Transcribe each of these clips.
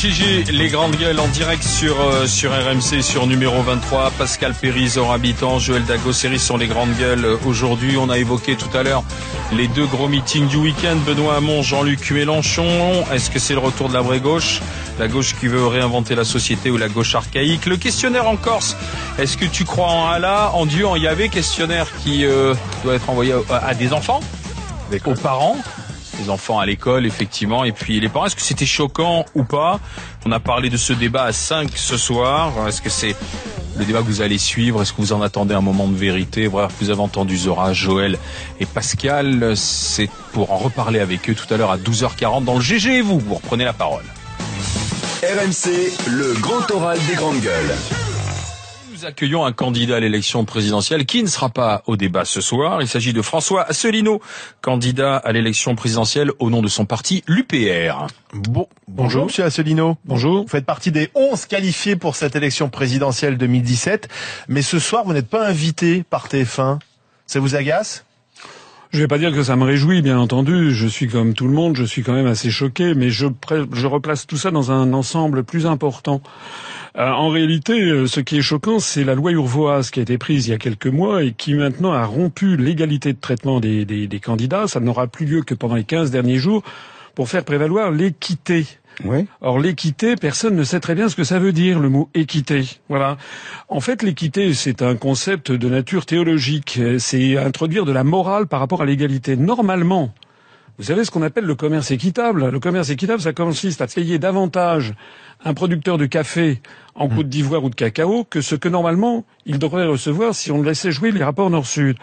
GG, les grandes gueules en direct sur, euh, sur RMC, sur numéro 23. Pascal Péry, Zora Habitant, Joël Dagosseri sont les grandes gueules. Aujourd'hui, on a évoqué tout à l'heure les deux gros meetings du week-end. Benoît Hamon, Jean-Luc Mélenchon. Est-ce que c'est le retour de la vraie gauche? La gauche qui veut réinventer la société ou la gauche archaïque? Le questionnaire en Corse. Est-ce que tu crois en Allah, en Dieu, en Yahvé? Questionnaire qui euh, doit être envoyé à, à des enfants, aux parents les enfants à l'école, effectivement, et puis les parents. Est-ce que c'était choquant ou pas? On a parlé de ce débat à 5 ce soir. Est-ce que c'est le débat que vous allez suivre? Est-ce que vous en attendez un moment de vérité? Bref, vous avez entendu Zora, Joël et Pascal. C'est pour en reparler avec eux tout à l'heure à 12h40 dans le GG et vous. Vous reprenez la parole. RMC, le grand oral des grandes gueules. Nous accueillons un candidat à l'élection présidentielle qui ne sera pas au débat ce soir. Il s'agit de François Asselineau, candidat à l'élection présidentielle au nom de son parti, l'UPR. Bon, bonjour, Monsieur Asselineau. Bonjour. Vous faites partie des 11 qualifiés pour cette élection présidentielle 2017, mais ce soir vous n'êtes pas invité par TF1. Ça vous agace? Je vais pas dire que ça me réjouit, bien entendu. Je suis comme tout le monde, je suis quand même assez choqué, mais je, je replace tout ça dans un ensemble plus important. Euh, en réalité, euh, ce qui est choquant, c'est la loi urvoise qui a été prise il y a quelques mois et qui maintenant a rompu l'égalité de traitement des, des, des candidats. Ça n'aura plus lieu que pendant les 15 derniers jours pour faire prévaloir l'équité. Oui. Or l'équité, personne ne sait très bien ce que ça veut dire le mot équité. Voilà. En fait, l'équité, c'est un concept de nature théologique. C'est introduire de la morale par rapport à l'égalité. Normalement, vous savez ce qu'on appelle le commerce équitable? Le commerce équitable, ça consiste à payer davantage un producteur de café en Côte d'Ivoire ou de cacao que ce que normalement il devrait recevoir si on laissait jouer les rapports Nord-Sud.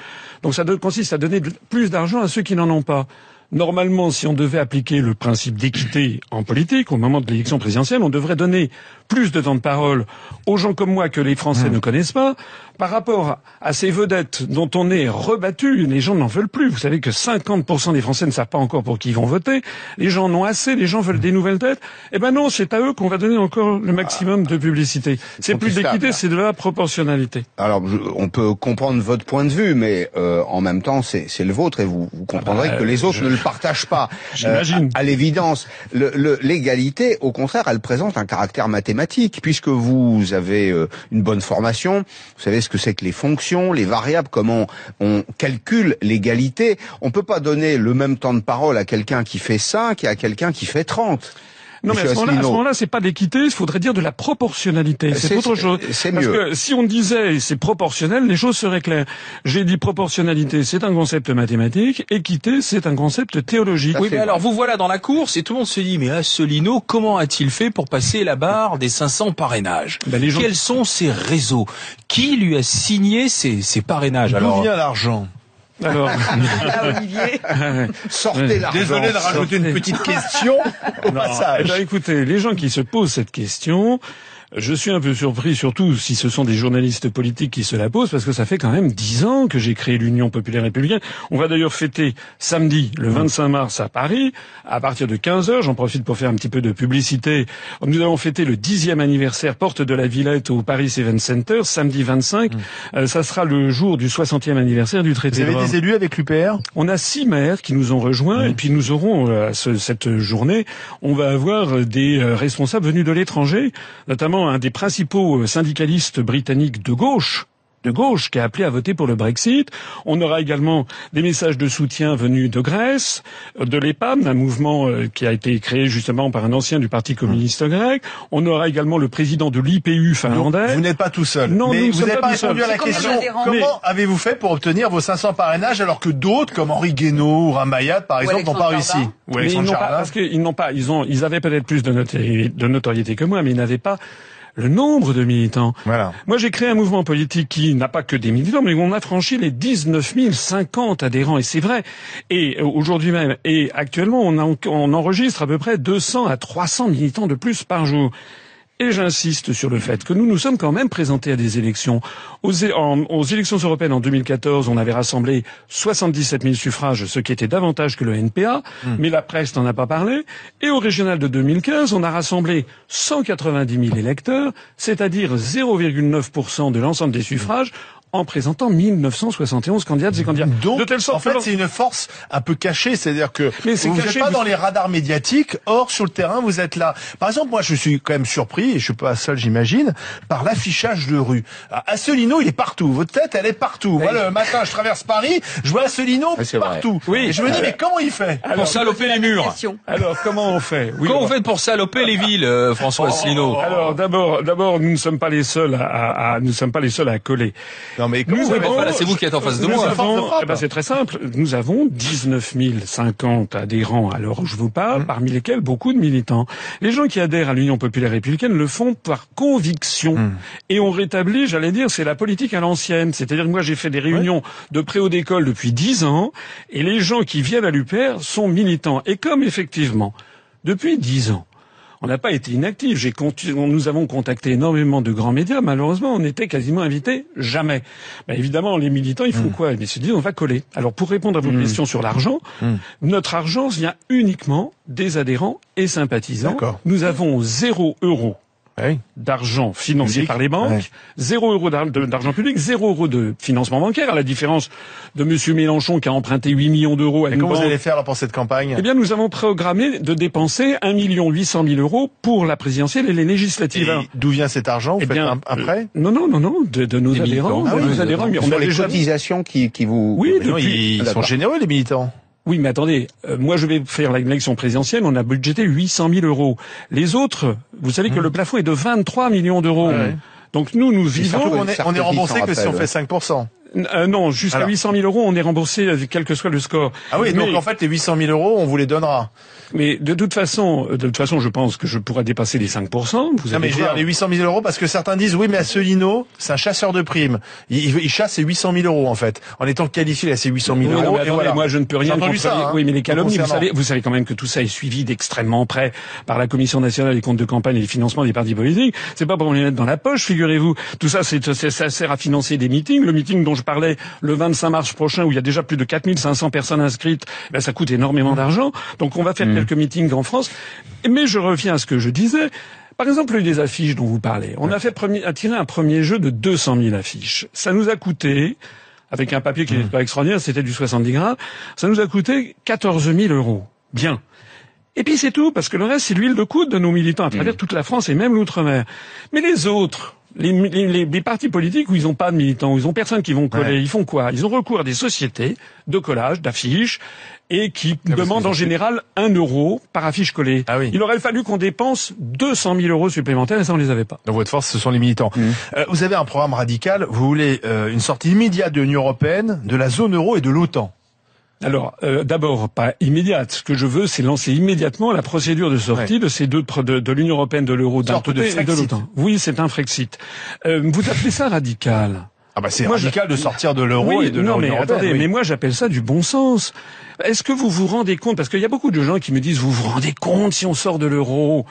Donc ça consiste à donner plus d'argent à ceux qui n'en ont pas. Normalement, si on devait appliquer le principe d'équité en politique au moment de l'élection présidentielle, on devrait donner plus de temps de parole aux gens comme moi que les Français ne connaissent pas par rapport à ces vedettes dont on est rebattu. Les gens n'en veulent plus. Vous savez que 50% des Français ne savent pas encore pour qui ils vont voter. Les gens en ont assez. Les gens veulent des nouvelles têtes. Eh ben non, c'est à eux qu'on va donner encore le maximum de publicité. C'est plus d'équité, c'est de la proportionnalité. Alors, on peut comprendre votre point de vue, mais euh, en même temps, c'est le vôtre et vous, vous comprendrez Ah bah, que les autres je- ne le partagent pas. J'imagine. à à l'évidence, Le- le- l'égalité, au contraire, elle présente un caractère mathématique, puisque vous avez euh, une bonne formation, vous savez ce que c'est que les fonctions, les variables, comment on calcule l'égalité. On peut pas donner le même temps de parole à quelqu'un qui fait 5 et à quelqu'un qui fait 30. Non, mais à ce moment-là, ce c'est pas l'équité, il faudrait dire de la proportionnalité. C'est autre chose. c'est Parce mieux. que si on disait c'est proportionnel, les choses seraient claires. J'ai dit proportionnalité, c'est un concept mathématique. Équité, c'est un concept théologique. Oui, mais alors vous voilà dans la course et tout le monde se dit, mais Asselineau, comment a-t-il fait pour passer la barre des 500 parrainages? Ben, les gens- Quels sont ses réseaux? Qui lui a signé ces, ces parrainages D'où Alors, vient l'argent? Alors, Sortez l'argent. Désolé de rajouter une petite question au Eh passage. ben, écoutez, les gens qui se posent cette question, je suis un peu surpris, surtout si ce sont des journalistes politiques qui se la posent, parce que ça fait quand même dix ans que j'ai créé l'Union populaire républicaine. On va d'ailleurs fêter samedi, le 25 mars, à Paris, à partir de 15 heures. J'en profite pour faire un petit peu de publicité. Nous allons fêter le dixième anniversaire Porte de la Villette au Paris Event Center, samedi 25. Euh, ça sera le jour du 60e anniversaire du Vous traité de avez des élus avec l'UPR On a six maires qui nous ont rejoints et puis nous aurons euh, à ce- cette journée, on va avoir euh, des euh, responsables venus de l'étranger, notamment un des principaux syndicalistes britanniques de gauche de gauche qui a appelé à voter pour le Brexit. On aura également des messages de soutien venus de Grèce, de l'EPAM, un mouvement euh, qui a été créé justement par un ancien du Parti communiste grec. On aura également le président de l'IPU finlandais. Vous n'êtes pas tout seul. Non, mais nous vous sommes n'avez pas répondu seuls. à la question. Comment avez-vous fait pour obtenir vos 500 parrainages alors que d'autres, comme Henri Guénaud ou Ramayad, par exemple, n'ont pas réussi. Ou Mais ils Alexandre n'ont pas, parce qu'ils n'ont pas, ils ont, ils avaient peut-être plus de notoriété, de notoriété que moi, mais ils n'avaient pas le nombre de militants. Voilà. Moi, j'ai créé un mouvement politique qui n'a pas que des militants, mais on a franchi les 19 050 adhérents, et c'est vrai. Et euh, aujourd'hui même, et actuellement, on, a- on enregistre à peu près 200 à 300 militants de plus par jour. Et j'insiste sur le fait que nous nous sommes quand même présentés à des élections. Aux, é- en- aux élections européennes en 2014, on avait rassemblé 77 000 suffrages, ce qui était davantage que le NPA, mais la presse n'en a pas parlé. Et au régional de 2015, on a rassemblé 190 000 électeurs, c'est-à-dire 0,9% de l'ensemble des suffrages, en présentant 1971 candidates et candidats. Donc, de telle sorte en fait, que c'est une force un peu cachée, c'est-à-dire que Mais c'est vous n'êtes caché, pas vous- dans les radars médiatiques, or sur le terrain, vous êtes là. Par exemple, moi, je suis quand même surpris, et je suis pas seul, j'imagine, par l'affichage de rue. Ah, Asselineau, il est partout. Votre tête, elle est partout. Moi, le matin, je traverse Paris, je vois Asselineau Ah, partout. Oui. Et je me dis, mais comment il fait? Pour saloper les murs. alors comment on fait? Oui, Comment on vous faites pour saloper les villes, euh, François Asselineau? Alors d'abord, d'abord, nous ne sommes pas les seuls à, à- à- nous ne sommes pas les seuls à. Non, mais comment c'est vous qui êtes en face de moi. Eh ben, c'est très simple. Nous avons 19 050 adhérents à l'heure où je vous parle, parmi lesquels beaucoup de militants. Les gens qui adhèrent à l'Union populaire républicaine le font par conviction. Et on rétablit, j'allais dire, c'est la politique à l'ancienne. C'est-à-dire que moi, j'ai fait des réunions de préau d'école depuis 10 ans, et les gens qui viennent à l'UPR sont militants. Et comme effectivement, depuis 10 ans, on n'a pas été. J'ai contu- nous avons contacté énormément de grands médias. Malheureusement, on était quasiment invités jamais. Ben, évidemment, les militants, ils font quoi? Ils se disent, on va coller. Alors, pour répondre à vos questions sur l'argent, notre argent vient uniquement des adhérents et sympathisants. D'accord. Nous avons zéro euro Oui. d'argent financé par les banques, Ouais. zéro euro d'ar- de- d'argent public, zéro euro de financement bancaire, à la différence de Monsieur Mélenchon qui a emprunté 8 millions d'euros à Et une comment vous banque. allez faire pour cette campagne? Eh bien, nous avons programmé de dépenser 1 million 800 000 euros pour la présidentielle et les législatives. Et D'où vient cet argent? Vous Eh faites bien, un, un prêt? Non, non, non, non, de, de nos Des adhérents. de Ah oui, nos des adhérents. mais on a les déjà- cotisations qui, qui vous... Oui, depuis- ils, ils sont généreux, les militants. Oui, mais attendez, euh, moi je vais faire l'élection présidentielle, on a budgété 800 000 euros. Les autres, vous savez que le plafond est de 23 millions d'euros. Ouais. Donc nous, nous Surtout vivons... qu'on est, on est remboursé que si on fait 5%. Euh, non, jusqu'à Alors. 800 000 euros, on est remboursé avec quel que soit le score. Ah oui, mais, donc en fait, les 800 000 euros, on vous les donnera. mais de toute façon, euh, de toute façon, je pense que je pourrais dépasser les 5 Vous Non, allez mais les 800 000 euros, parce que certains disent, oui, mais Asselineau, c'est un chasseur de primes. Il, il, il chasse ses 800 000 euros, en fait. En étant qualifié à ses 800 000 Oui, non, euros. mais et voilà. moi je ne peux rien entendu ça, hein, Oui, mais les calomnies, vous savez, vous savez quand même que tout ça est suivi d'extrêmement près par la Commission nationale des comptes de campagne et des financements des partis politiques. C'est pas pour les mettre dans la poche, figurez-vous. Tout ça, c'est- ça sert à financer des meetings. Le meeting dont je parlais le 25 mars prochain, où il y a déjà plus de 4500 personnes inscrites, ben, ça coûte énormément d'argent. Donc on va faire quelques meetings en France. Mais je reviens à ce que je disais. Par exemple, des affiches dont vous parlez. On a fait premier, a tiré un premier jeu de 200 000 affiches. Ça nous a coûté, avec un papier qui n'est pas extraordinaire, c'était du 70 grammes, ça nous a coûté 14 000 euros. Bien. Et puis c'est tout, parce que le reste, c'est l'huile de coude de nos militants à travers toute la France et même l'outre-mer. Mais les autres, les, les- les- les partis politiques où ils n'ont pas de militants, où ils ont personne qui vont coller, Ouais. ils font quoi? Ils ont recours à des sociétés de collage, d'affiches, et qui parce demandent en général un euro par affiche collée. Ah oui. Il aurait fallu qu'on dépense 200 000 euros supplémentaires, et ça on les avait pas. Donc votre force, ce sont les militants. Mmh. Euh, vous avez un programme radical. Vous voulez euh, une sortie immédiate de l'Union européenne, de la zone euro et de l'OTAN. Alors, euh, d'abord, pas immédiate. Ce que je veux, c'est lancer immédiatement la procédure de sortie de ces deux de, de l'Union européenne, de l'euro d'un de de l'OTAN. Oui, c'est un Frexit. Euh, vous appelez ça radical? Ah bah c'est je- radical de sortir de l'euro Oui, et de non, mais l'Union européenne. attendez, oui. mais moi j'appelle ça du bon sens. Est-ce que vous vous rendez compte Parce qu'il y a beaucoup de gens qui me disent, vous vous rendez compte si on sort de l'euro?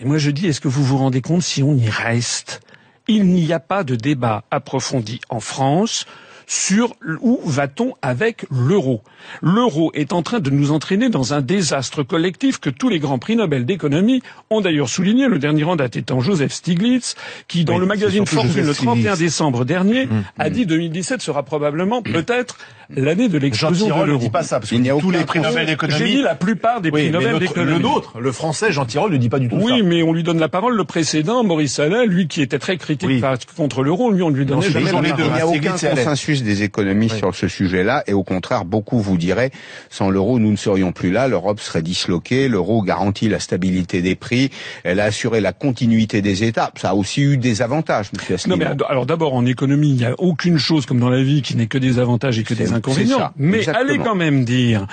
Et moi je dis, est-ce que vous vous rendez compte si on y reste? Il n'y a pas de débat approfondi en France sur où va-t-on avec l'euro? L'euro est en train de nous entraîner dans un désastre collectif que tous les grands prix Nobel d'économie ont d'ailleurs souligné. Le dernier en date étant Joseph Stiglitz, qui dans Oui, le magazine Fortune le Joseph 31 Stiglitz. décembre dernier a dit 2017 sera probablement peut-être l'année de Jean l'explosion de ne dit pas ça, parce que Il n'y a tous aucun les prix Nobel J'ai d'économie... dit la plupart des prix Oui, Nobel d'économie. le nôtre, le français, Jean Tirole ne dit pas du tout ça. Oui, mais on lui donne la parole. Le précédent, Maurice Allain, lui qui était très critique Oui. contre l'euro, lui on ne lui donnait jamais la les deux, Il parole. n'y a hein, aucun consensus des économistes Oui. sur ce sujet-là, et au contraire, beaucoup vous diraient, sans l'euro, nous ne serions plus là, l'Europe serait disloquée, l'euro garantit la stabilité des prix, elle a assuré la continuité des États. Ça a aussi eu des avantages, monsieur Non, mais alors d'abord en économie, il n'y a aucune chose comme dans la vie qui n'est que des avantages et que des inconvénients. mais exactement. allez quand même dire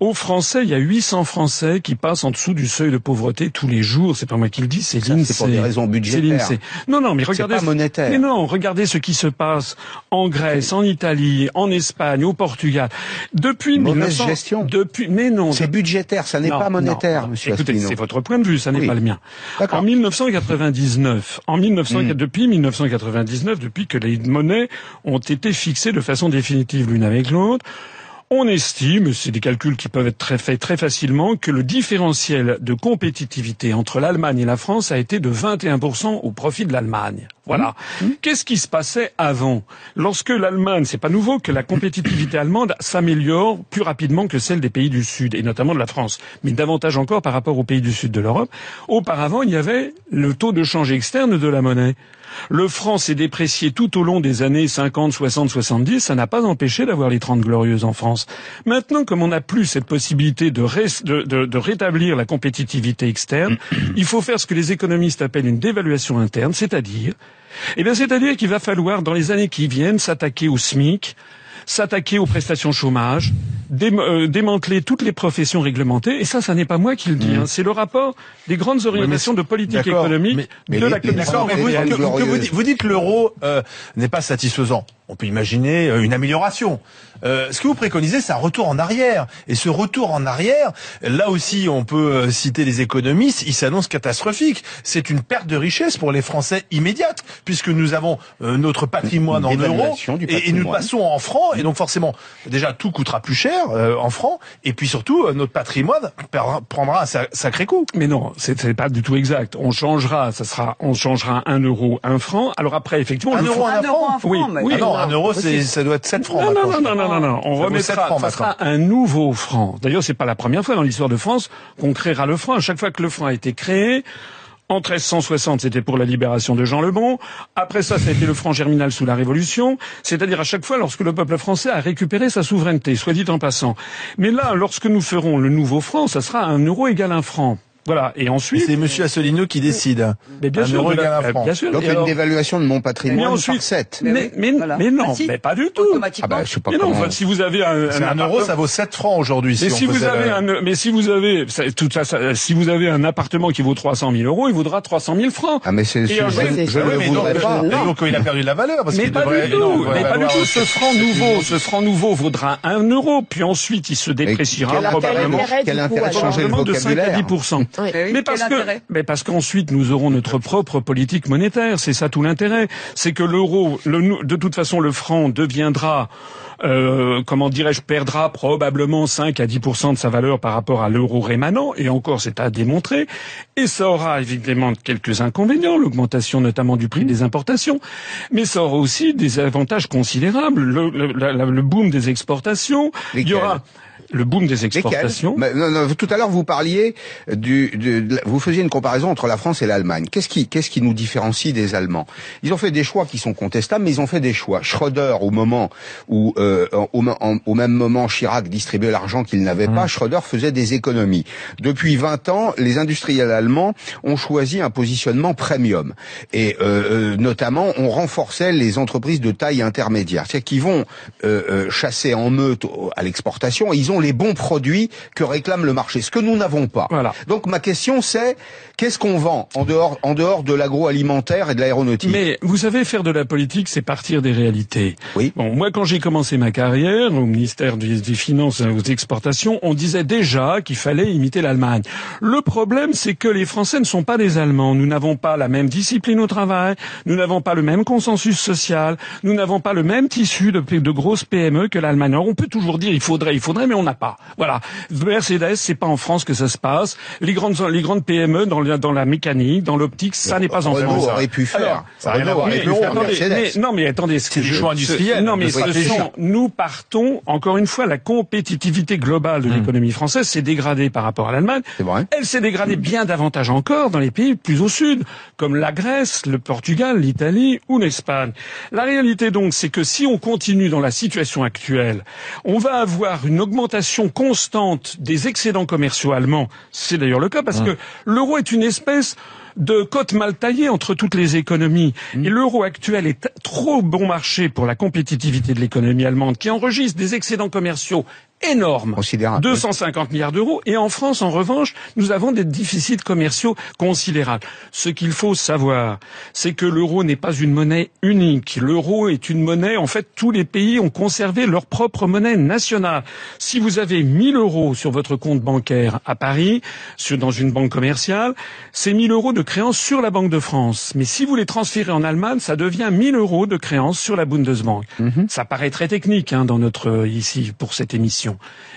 aux Français, il y a 800 Français qui passent en dessous du seuil de pauvreté tous les jours. C'est pas moi qui le dis, c'est l'INSEE. c'est pour des raisons budgétaires. l'INSEE. Non, non, mais regardez. pas monétaire. Mais non, regardez ce qui se passe en Grèce, en Italie, en Espagne, au Portugal. Depuis Mauvaise 1900 gestion. Depuis, mais non. C'est budgétaire, ça n'est Non, pas monétaire, non. monsieur Écoutez, c'est votre point de vue, ça n'est Oui. pas le mien. En 1999, en 1900, Hmm. depuis 1999, depuis que les monnaies ont été fixées de façon définitive l'une avec l'autre, On estime, c'est des calculs qui peuvent être très faits très facilement, que le différentiel de compétitivité entre l'Allemagne et la France a été de 21% au profit de l'Allemagne. Voilà. Mmh. Mmh. Qu'est-ce qui se passait avant? Lorsque l'Allemagne, c'est pas nouveau que la compétitivité allemande s'améliore plus rapidement que celle des pays du Sud, et notamment de la France, mais davantage encore par rapport aux pays du Sud de l'Europe. Auparavant, il y avait le taux de change externe de la monnaie. Le franc s'est déprécié tout au long des années 50, 60, 70. Ça n'a pas empêché d'avoir les 30 glorieuses en France. Maintenant, comme on n'a plus cette possibilité de, de, de, de, rétablir la compétitivité externe, il faut faire ce que les économistes appellent une dévaluation interne, c'est-à-dire, eh bien, c'est-à-dire qu'il va falloir, dans les années qui viennent, s'attaquer au SMIC, s'attaquer aux prestations chômage, démanteler toutes les professions réglementées. Et ça, ça n'est pas moi qui le dis. Hein. C'est le rapport des grandes orientations de politique économique mais, de la Commission. Vous, que, vous, dites que l'euro euh, n'est pas satisfaisant. On peut imaginer euh, une amélioration. Euh, ce que vous préconisez, c'est un retour en arrière. Et ce retour en arrière, là aussi, on peut euh, citer les économistes, il s'annonce catastrophique. C'est une perte de richesse pour les Français immédiate, puisque nous avons euh, notre patrimoine en euros et, et, nous passons en francs. Et donc forcément, déjà, tout coûtera plus cher en francs. Et puis surtout, notre patrimoine prendra un sacré coup. Mais non, c'est pas du tout exact. On changera, ça sera, on changera un euro, un franc. Alors après, effectivement, un le euro, un, franc. Oui, oui. Ah non, un euro, ça doit être 7 francs. Non, non, non, non, non, non, on remettra, ça sera un nouveau franc. D'ailleurs, c'est pas la première fois dans l'histoire de France qu'on créera le franc. À chaque fois que le franc a été créé, en 1360, c'était pour la libération de Jean le Bon. Après ça, ça a été le franc germinal sous la Révolution. C'est-à-dire à chaque fois lorsque le peuple français a récupéré sa souveraineté, soit dit en passant. Mais là, lorsque nous ferons le nouveau franc, ça sera un euro égal un franc. Voilà. Et ensuite. C'est Monsieur Asselineau qui décide. Mais bien, sûr, bien sûr. Donc une dévaluation de mon patrimoine mais ensuite, par 7. Mais, mais, mais, non, ah, mais pas du tout. Ah bah, je sais pas mais non, si vous avez un, un, un euro, ça vaut 7 francs aujourd'hui. Mais si, vous avez un, mais si vous avez, tout ça, ça, si vous avez un appartement qui vaut 300 000 euros, il vaudra 300 000 francs. Ah mais c'est, je, je, je le voudrais pas. Donc il a perdu de la valeur parce mais pas du tout. Mais pas du tout. Ce franc nouveau, ce franc nouveau vaudra 1 euro, puis ensuite il se dépréciera probablement. Quel intérêt de changer le vocabulaire? de 5 à 10 Mais parce que mais parce qu'ensuite nous aurons notre propre politique monétaire, c'est ça tout l'intérêt. C'est que l'euro, de toute façon, le franc deviendra euh, comment dirais-je, perdra probablement 5 à 10% de sa valeur par rapport à l'euro rémanent, et encore c'est à démontrer, et ça aura évidemment quelques inconvénients, l'augmentation notamment du prix des importations, mais ça aura aussi des avantages considérables, le, le, le boom des exportations, il y aura le boom des exportations. non, non, tout à l'heure, vous parliez du, de, vous faisiez une comparaison entre la France et l'Allemagne. Qu'est-ce qui, qu'est-ce qui nous différencie des Allemands? Ils ont fait des choix qui sont contestables, mais ils ont fait des choix. Schröder, au moment où, euh, au, au, même moment, Chirac distribuait l'argent qu'il n'avait pas, mmh. Schröder faisait des économies. Depuis 20 ans, les industriels allemands ont choisi un positionnement premium, et euh, euh, notamment, on renforçait les entreprises de taille intermédiaire, c'est-à-dire qu'ils vont euh, euh, chasser en meute à l'exportation. Ils ont les bons produits que réclame le marché, ce que nous n'avons pas. Voilà. Donc ma question c'est qu'est-ce qu'on vend en dehors en dehors de l'agroalimentaire et de l'aéronautique? Mais vous savez faire de la politique, c'est partir des réalités. Oui. Bon, moi quand j'ai commencé ma carrière au ministère des, Finances et aux exportations, on disait déjà qu'il fallait imiter l'Allemagne. Le problème c'est que les Français ne sont pas des Allemands. Nous n'avons pas la même discipline au travail, nous n'avons pas le même consensus social, nous n'avons pas le même tissu de, de grosses PME que l'Allemagne. Alors on peut toujours dire il faudrait, il faudrait, mais on n'a pas. Voilà. Mercedes, c'est pas en France que ça se passe. Les grandes, les grandes PME dans, dans la mécanique, dans l'optique, ça n'est pas en Renault France. aurait pu faire. ça rien à mais, non, mais attendez, c'est du choix industriel. Non, mais ce sont, nous partons encore une fois la compétitivité globale de hmm. l'économie française s'est dégradée par rapport à l'Allemagne. Elle s'est dégradée bien davantage encore dans les pays plus au sud, comme la Grèce, le Portugal, l'Italie ou l'Espagne. La réalité donc, c'est que si on continue dans la situation actuelle, on va avoir une augmentation constante des excédents commerciaux allemands. C'est d'ailleurs le cas parce que l'euro est une espèce de cote mal taillée entre toutes les économies. Et l'euro actuel est trop bon marché pour la compétitivité de l'économie allemande qui enregistre des excédents commerciaux énorme. Considérable. 250 milliards d'euros. Et en France, en revanche, nous avons des déficits commerciaux considérables. Ce qu'il faut savoir, c'est que l'euro n'est pas une monnaie unique. L'euro est une monnaie, en fait, tous les pays ont conservé leur propre monnaie nationale. Si vous avez 1000 euros sur votre compte bancaire à Paris, sur, dans une banque commerciale, c'est 1000 euros de créances sur la Banque de France. Mais si vous les transférez en Allemagne, ça devient 1000 euros de créances sur la Bundesbank. Ça paraît très technique hein, dans notre ici pour cette émission.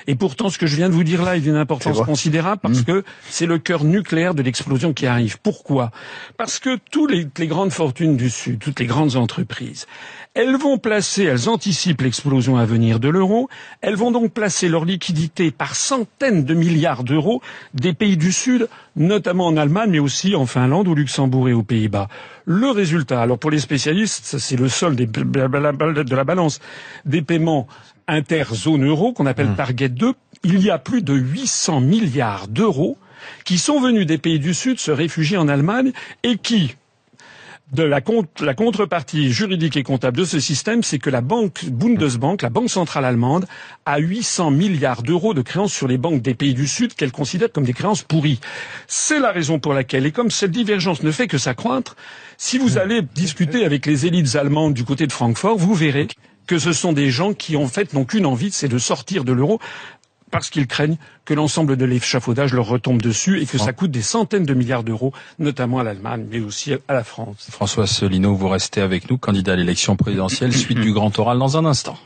Et pourtant, ce que je viens de vous dire là est d'une importance considérable parce que c'est le cœur nucléaire de l'explosion qui arrive. Pourquoi? Parce que toutes les, les grandes fortunes du Sud, toutes les grandes entreprises, elles vont placer, elles anticipent l'explosion à venir de l'euro, elles vont donc placer leurs liquidités par centaines de milliards d'euros des pays du Sud, notamment en Allemagne, mais aussi en Finlande, au Luxembourg et aux Pays-Bas. Le résultat, alors pour les spécialistes, ça, c'est le sol des- de la balance des paiements inter-zone euro, qu'on appelle Target 2, il y a plus de 800 milliards d'euros qui sont venus des pays du Sud se réfugier en Allemagne et qui, de la, contre- la contrepartie juridique et comptable de ce système, c'est que la banque Bundesbank, la banque centrale allemande, a 800 milliards d'euros de créances sur les banques des pays du Sud qu'elle considère comme des créances pourries. C'est la raison pour laquelle, et comme cette divergence ne fait que s'accroître, si vous allez discuter avec les élites allemandes du côté de Francfort, vous verrez que ce sont des gens qui, en fait, n'ont qu'une envie, c'est de sortir de l'euro parce qu'ils craignent que l'ensemble de l'échafaudage leur retombe dessus et que ça coûte des centaines de milliards d'euros, notamment à l'Allemagne, mais aussi à la France. François Asselineau, vous restez avec nous, candidat à l'élection présidentielle, suite du grand oral dans un instant.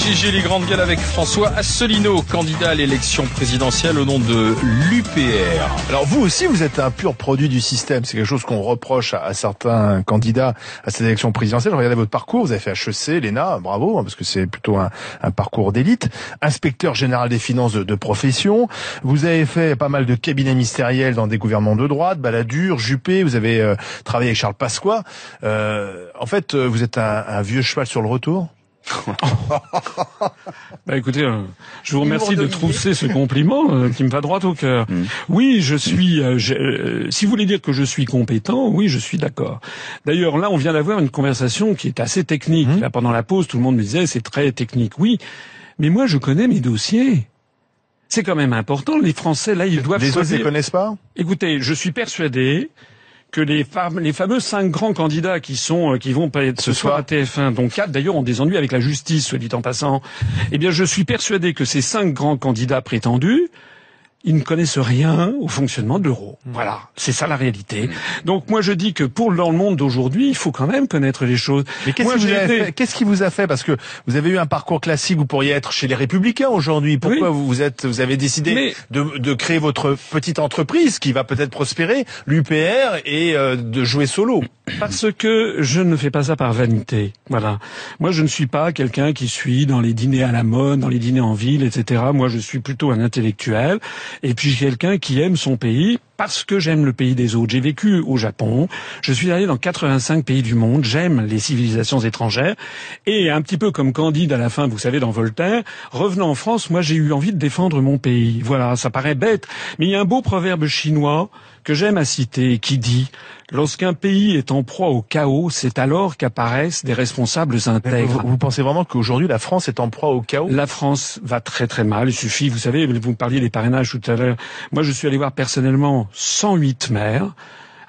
GG, les grandes gueules avec François Asselineau, candidat à l'élection présidentielle au nom de l'UPR. Alors vous aussi, vous êtes un pur produit du système. C'est quelque chose qu'on reproche à, certains candidats à cette élection présidentielle. Regardez votre parcours. Vous avez fait HEC, l'ENA, bravo, hein, parce que c'est plutôt un, parcours d'élite. Inspecteur général des finances de, profession. Vous avez fait pas mal de cabinets ministériels dans des gouvernements de droite, Balladur, Juppé. Vous avez euh, travaillé avec Charles Pasqua. Euh, en fait, euh, vous êtes un, un vieux cheval sur le retour? Bah écoutez, euh, je vous remercie de trousser ce compliment euh, qui me va droit au cœur. Oui, je suis. euh, euh, si vous voulez dire que je suis compétent, oui, je suis d'accord. D'ailleurs, là, on vient d'avoir une conversation qui est assez technique. Là, pendant la pause, tout le monde me disait c'est très technique. Oui, mais moi, je connais mes dossiers. C'est quand même important. Les Français, là, ils doivent Les autres ne les choisir. connaissent pas? Écoutez, je suis persuadé que les, les fameux cinq grands candidats qui sont euh, qui vont pas être ce Ce soir à soir. TF1, dont quatre d'ailleurs ont des ennuis avec la justice, soit dit en passant. Eh bien, je suis persuadé que ces cinq grands candidats prétendus, ils ne connaissent rien au fonctionnement de l'euro. Hmm. Voilà, c'est ça la réalité. Donc moi je dis que pour dans le monde d'aujourd'hui, il faut quand même connaître les choses. Mais qu'est-ce qui, été- qui vous a fait? Parce que vous avez eu un parcours classique, vous pourriez être chez les Républicains aujourd'hui. Pourquoi Oui. vous vous êtes, vous avez décidé Mais- de, de créer votre petite entreprise qui va peut-être prospérer, l'UPR, et euh, de jouer solo? Parce que je ne fais pas ça par vanité. Voilà. Moi, je ne suis pas quelqu'un qui suit dans les dîners à la mode, dans les dîners en ville, etc. Moi, je suis plutôt un intellectuel. Et puis, quelqu'un qui aime son pays parce que j'aime le pays des autres. J'ai vécu au Japon. Je suis allé dans 85 pays du monde. J'aime les civilisations étrangères. Et un petit peu comme Candide à la fin, vous savez, dans Voltaire, revenant en France, moi, j'ai eu envie de défendre mon pays. Voilà. Ça paraît bête. Mais il y a un beau proverbe chinois que j'aime à citer qui dit Lorsqu'un pays est en proie au chaos, c'est alors qu'apparaissent des responsables vous, intègres. vous pensez vraiment qu'aujourd'hui la France est en proie au chaos? La France va très très mal. Il suffit, vous savez, vous me parliez des parrainages tout à l'heure. Moi, je suis allé voir personnellement 108 maires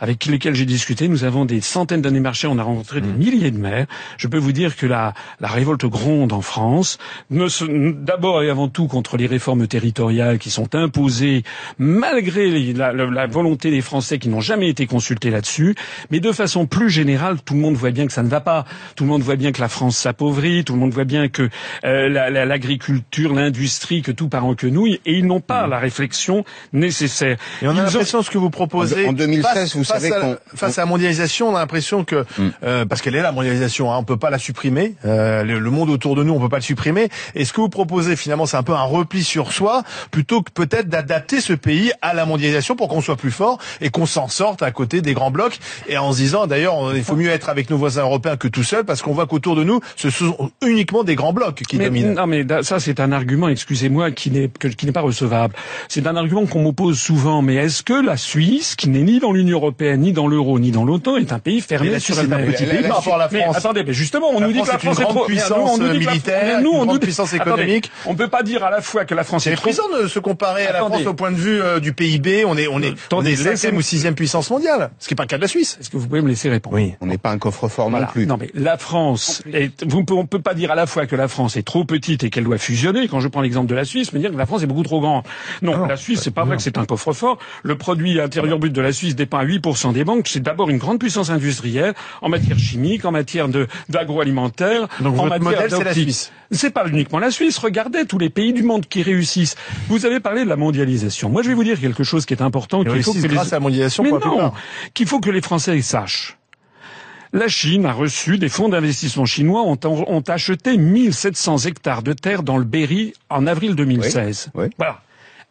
avec lesquels j'ai discuté. Nous avons des centaines d'années marché, on a rencontré des milliers de maires. Je peux vous dire que la, la révolte gronde en France, ne se- d'abord et avant tout contre les réformes territoriales qui sont imposées malgré les- la, la- la volonté des Français qui n'ont jamais été consultés là-dessus, mais de façon plus générale, tout le monde voit bien que ça ne va pas. Tout le monde voit bien que la France s'appauvrit, tout le monde voit bien que euh, la- la- l'agriculture, l'industrie, que tout part en quenouille, et ils n'ont pas la réflexion nécessaire. Et on Ils a ont- l'impression ce que vous proposez. En- en 2016, face, vous face à, face à la mondialisation, on a l'impression que euh, parce qu'elle est la mondialisation, hein, on peut pas la supprimer. Euh, le, le monde autour de nous, on peut pas le supprimer. Et ce que vous proposez finalement, c'est un peu un repli sur soi, plutôt que peut-être d'adapter ce pays à la mondialisation pour qu'on soit plus fort et qu'on s'en sorte à côté des grands blocs. Et en se disant, d'ailleurs, il faut mieux être avec nos voisins européens que tout seul, parce qu'on voit qu'autour de nous, ce sont uniquement des grands blocs qui Mais, dominent. non, mais ça, c'est un argument, excusez-moi, qui n'est qui n'est pas recevable. C'est un argument qu'on m'oppose souvent. Mais est-ce que la Suisse, qui n'est ni dans l'Union européenne européenne, ni dans l'euro, ni dans l'OTAN, est un pays fermé sur Suisse est un elle-même. petit pays par rapport à la Mais France. attendez, mais justement, on La nous dit que la est une France est grande trop puissance mais nous, on nous dit que la- militaire, nous, une on nous grande dit- puissance Attendez, économique. on peut pas dire à la fois que la France est trop de se comparer à la. France au point de vue euh, du PIB. On est, on est, on Attendez, est cinquième ou sixième puissance mondiale. Ce qui n'est pas le cas de la Suisse. Est-ce que vous pouvez me laisser répondre Oui. On n'est pas un coffre-fort non plus. Non mais la France, est, vous, on peut pas dire à la fois que la France est trop petite et qu'elle doit fusionner. Quand je prends l'exemple de la Suisse, me dire que la France est beaucoup trop grande. Non, la Suisse, c'est pas vrai que c'est un coffre-fort. Le produit intérieur brut de la Suisse dépend à 8% des banques. C'est d'abord une grande puissance industrielle en matière chimique, en matière de d'agroalimentaire, Donc en votre matière modèle, c'est la. Suisse. C'est pas uniquement la Suisse. Regardez tous les pays du monde qui réussissent. Vous avez parlé de la mondialisation. Moi, je vais vous dire quelque chose qui est important. Qu'il faut que grâce les... à la mondialisation Mais non, qu'il faut que les Français sachent. La Chine a reçu des fonds d'investissement chinois ont, ont acheté 1700 hectares de terre dans le Berry en avril 2016. Oui, oui. Voilà.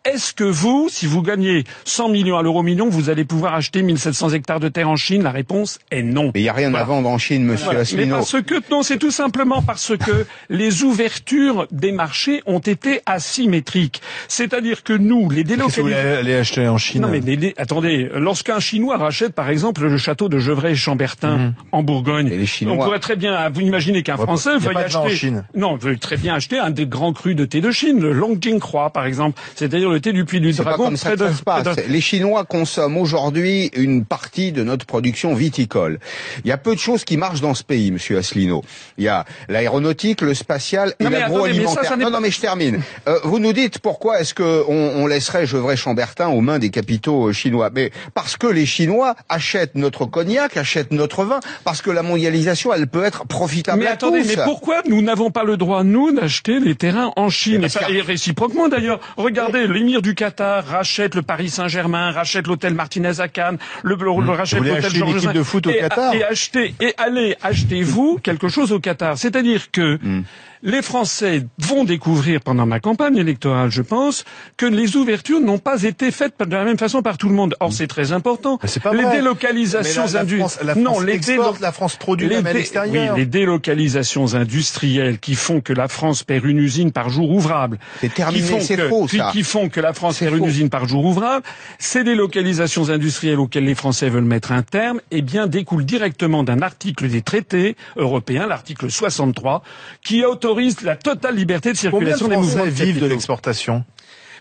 Est-ce que vous, si vous gagnez 100 millions à l'euro million, vous allez pouvoir acheter 1700 hectares de terre en Chine? La réponse est non. Mais il n'y a rien Voilà. à vendre en Chine, monsieur Voilà. Mais Asselineau. parce que non, c'est tout simplement parce que les ouvertures des marchés ont été asymétriques. C'est-à-dire que nous, les vous délocalisations. voulez aller acheter en Chine? Non mais les- attendez, lorsqu'un Chinois rachète par exemple le château de Gevrey-Chambertin en Bourgogne, Et les Chinois- on pourrait très bien vous imaginez qu'un Ouais, Français veuille vin en acheter Chine. non veuille très bien acheter un des grands crus de thé de Chine, le Longjing Croix par exemple, c'est-à-dire le thé du Puy du C'est pas Dragon comme ça que ça se passe. Les Chinois consomment aujourd'hui une partie de notre production viticole. Il y a peu de choses qui marchent dans ce pays, monsieur Asselineau. Il y a l'aéronautique, le spatial et l'agroalimentaire. Non, non, mais je termine. Euh, vous nous dites pourquoi est-ce que on, on laisserait Gevrey-Chambertin aux mains des capitaux euh, chinois? Mais parce que les Chinois achètent notre cognac, achètent notre vin, parce que la mondialisation, elle peut être profitable Mais à attendez, tous. mais pourquoi nous n'avons pas le droit, nous, d'acheter les terrains en Chine? Et, et réciproquement d'ailleurs. Regardez, l'émir du Qatar rachète le Paris Saint-Germain, rachète l'hôtel Martinez à Cannes, le, le- le rachète l'hôtel Georges de foot au et, Qatar et acheter et allez achetez-vous quelque chose au Qatar. C'est-à-dire que Hmm. Les Français vont découvrir pendant ma campagne électorale, je pense, que les ouvertures n'ont pas été faites de la même façon par tout le monde. Or, c'est très important. Pas les vrai. délocalisations Mais la- la indu- France- la non, les exporte, délo- la France produit les même à dé- l'extérieur. Oui, les délocalisations industrielles qui font que la France perd une usine par jour ouvrable. C'est terminé, qui font c'est que- faux, qui- ça. Qui font que la France perd une usine par jour ouvrable. Ces délocalisations industrielles auxquelles les Français veulent mettre un terme, eh bien, découlent directement d'un article des traités européens, l'article 63, qui autorise la totale liberté de Combien de circulation des mouvements de vivent de l'exportation?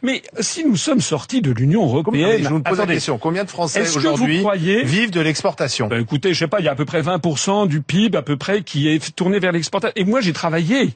Mais si nous sommes sortis de l'Union européenne, Je vous pose la question. Combien de Français aujourd'hui croyez- vivent de l'exportation? Ben, écoutez, je sais pas, il y a à peu près 20% du PIB à peu près qui est tourné vers l'exportation. Et moi, j'ai travaillé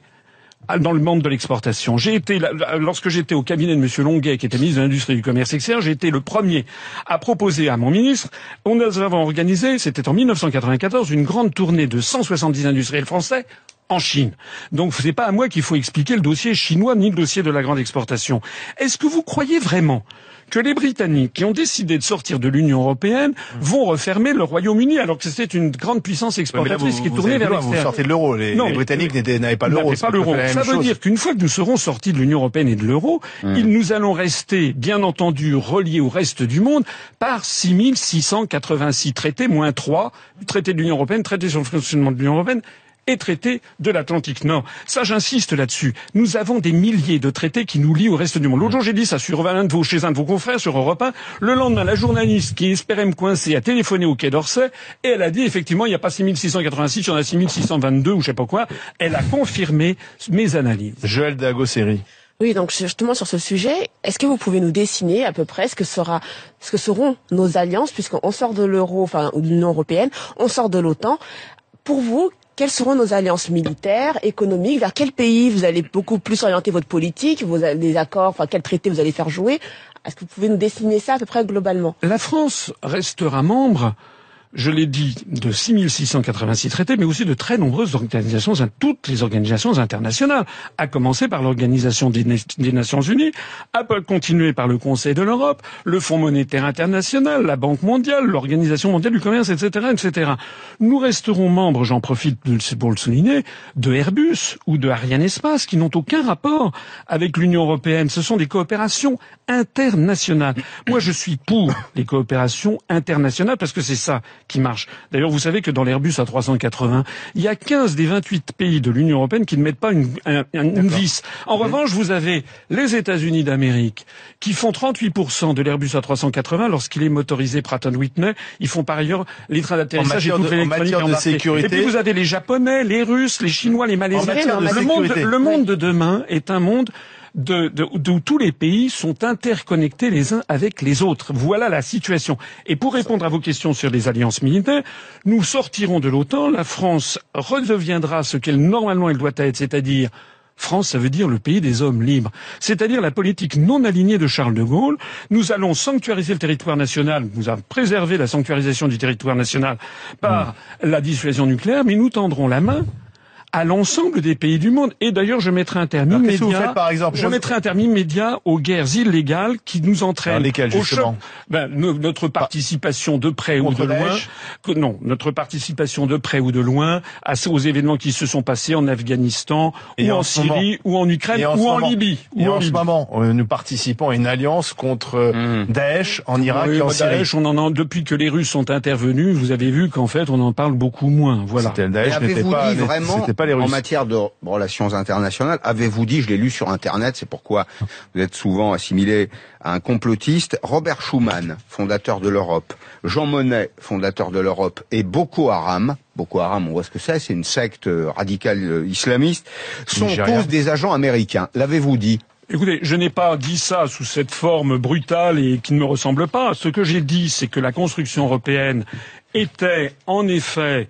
dans le monde de l'exportation. J'ai été, lorsque j'étais au cabinet de Monsieur Longuet, qui était ministre de l'Industrie et du Commerce extérieur, j'ai été le premier à proposer à mon ministre, on nous avons organisé, c'était en 1994, une grande tournée de 170 industriels français en Chine. Donc c'est pas à moi qu'il faut expliquer le dossier chinois ni le dossier de la grande exportation. Est-ce que vous croyez vraiment que les Britanniques, qui ont décidé de sortir de l'Union européenne, vont refermer le Royaume-Uni alors que c'était une grande puissance là, exportatrice vous- qui vous tournait vers loin, Vous l'extérieur. sortez de l'euro. Les, les Britanniques n'avaient pas l'euro. Ça veut chose. dire qu'une fois que nous serons sortis de l'Union européenne et de l'euro, il nous allons rester, bien entendu, reliés au reste du monde par 6686 traités, moins 3, traité de l'Union européenne, traité sur le fonctionnement de l'Union européenne, et traité de l'Atlantique Nord. Ça, j'insiste là-dessus. Nous avons des milliers de traités qui nous lient au reste du monde. L'autre jour, j'ai dit ça sur un de vos, chez un de vos confrères sur Europe 1. Le lendemain, la journaliste qui espérait me coincer a téléphoné au Quai d'Orsay et elle a dit effectivement, il n'y a pas 6686, il y en a 6622 ou je sais pas quoi. Elle a confirmé mes analyses. Joël Dagosséry. Oui, donc justement sur ce sujet, est-ce que vous pouvez nous dessiner à peu près ce que sera, ce que seront nos alliances, puisqu'on sort de l'euro, enfin ou de l'Union européenne, on sort de l'OTAN. Pour vous, quelles seront nos alliances militaires, économiques Vers quel pays vous allez beaucoup plus orienter votre politique, vos les accords, enfin quel traité vous allez faire jouer? Est-ce que vous pouvez nous dessiner ça à peu près globalement? La France restera membre, je l'ai dit, de 6686 traités, mais aussi de très nombreuses organisations, toutes les organisations internationales, à commencer par l'Organisation des, Na- des Nations Unies, à continuer par le Conseil de l'Europe, le Fonds monétaire international, la Banque mondiale, l'Organisation mondiale du commerce, etc., etc. Nous resterons membres, j'en profite pour le souligner, de Airbus ou de Ariane Espace, qui n'ont aucun rapport avec l'Union européenne. Ce sont des coopérations internationales. Moi, je suis pour les coopérations internationales parce que c'est ça qui marche. D'ailleurs, vous savez que dans l'Airbus A380, il y a 15 des 28 pays de l'Union européenne qui ne mettent pas une, un- un- une vis. En revanche, vous avez les États-Unis d'Amérique qui font 38% de l'Airbus A380 lorsqu'il est motorisé Pratt Whitney. Ils font par ailleurs les trains d'atterrissage et de- en sécurité- Et puis vous avez les Japonais, les Russes, les Chinois, les Malaisiens. le, le monde de demain est un monde de, de- d'où tous les pays sont interconnectés les uns avec les autres. Voilà la situation. Et pour répondre à vos questions sur les alliances militaires, nous sortirons de l'OTAN, la France redeviendra ce qu'elle normalement elle doit être, c'est-à-dire France, ça veut dire le pays des hommes libres, c'est-à-dire la politique non alignée de Charles de Gaulle. Nous allons sanctuariser le territoire national, nous allons préserver la sanctuarisation du territoire national par la dissuasion nucléaire, mais nous tendrons la main à l'ensemble des pays du monde. Et d'ailleurs, je mettrai un terme Alors, immédiat. vous faites, par exemple? Je mettrai un terme immédiat aux guerres illégales qui nous entraînent. Alors, lesquelles, au justement? choc. Ben, no- notre participation de près ou de loin. Que- non, notre participation de près ou de loin à, aux événements qui se sont passés en Afghanistan Et ou en en, ce moment. Syrie ou en Ukraine en ou en moment- Libye. Et ou en ce Libye. moment, euh, nous participons à une alliance contre euh, Daesh en Irak Oui, et en bah, Syrie. Daesh, on en a, depuis que les Russes sont intervenus, vous avez vu qu'en fait, on en parle beaucoup moins. Voilà. C'était le Et Daesh n'était avez-vous pas, dit vraiment, c'était pas les en matière de relations internationales, avez-vous dit, je l'ai lu sur Internet, c'est pourquoi vous êtes souvent assimilé à un complotiste, Robert Schuman, fondateur de l'Europe, Jean Monnet, fondateur de l'Europe, et Boko Haram, Boko Haram, on voit ce que c'est, c'est une secte radicale euh, islamiste, sont tous des agents américains. L'avez-vous dit? Écoutez, je n'ai pas dit ça sous cette forme brutale et qui ne me ressemble pas. Ce que j'ai dit, c'est que la construction européenne était, en effet,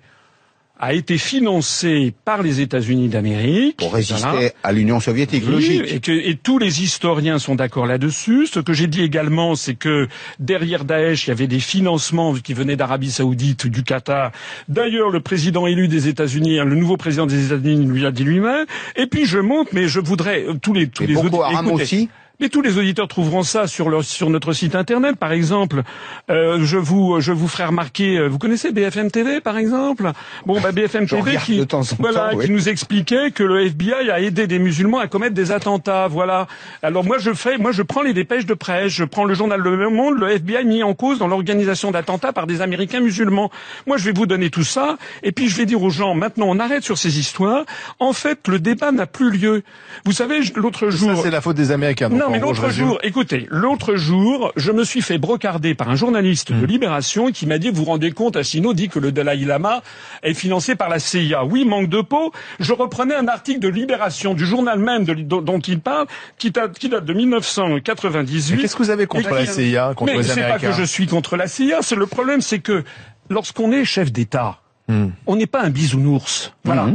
a été financée par les États-Unis d'Amérique. Pour résister Voilà. à l'Union soviétique, Oui, logique. Et, que, et tous les historiens sont d'accord là-dessus. Ce que j'ai dit également, c'est que derrière Daesh, il y avait des financements qui venaient d'Arabie Saoudite, du Qatar. D'ailleurs, le président élu des États-Unis, hein, le nouveau président des États-Unis, lui a dit lui-même. Et puis je monte, mais je voudrais euh, tous les tous Et les Boko audi- Haram écoutez, aussi? Mais tous les auditeurs trouveront ça sur, leur, sur notre site internet, par exemple. Euh, je vous je vous ferai remarquer. euh, Vous connaissez BFM TV, par exemple? Bon, bah BFM TV qui de temps en temps, voilà oui. qui nous expliquait que le FBI a aidé des musulmans à commettre des attentats. Voilà. Alors moi je fais, moi je prends les dépêches de presse, je prends le journal Le Monde, le FBI mis en cause dans l'organisation d'attentats par des Américains musulmans. Moi je vais vous donner tout ça et puis je vais dire aux gens maintenant on arrête sur ces histoires. En fait le débat n'a plus lieu. Vous savez l'autre Ça, jour. c'est la faute des Américains. donc, Non, mais l'autre jour, écoutez, l'autre jour, je me suis fait brocarder par un journaliste Hmm. de Libération qui m'a dit, vous vous rendez compte, Assino dit que le Dalai Lama est financé par la CIA. Oui, manque de peau. Je reprenais un article de Libération, du journal même de- dont il parle, qui date, qui date de 1998. Mais qu'est-ce que vous avez contre Et la CIA, contre Mais les c'est pas Américains que je suis contre la CIA. C'est le problème, c'est que lorsqu'on est chef d'État, Hmm. on n'est pas un bisounours. Voilà.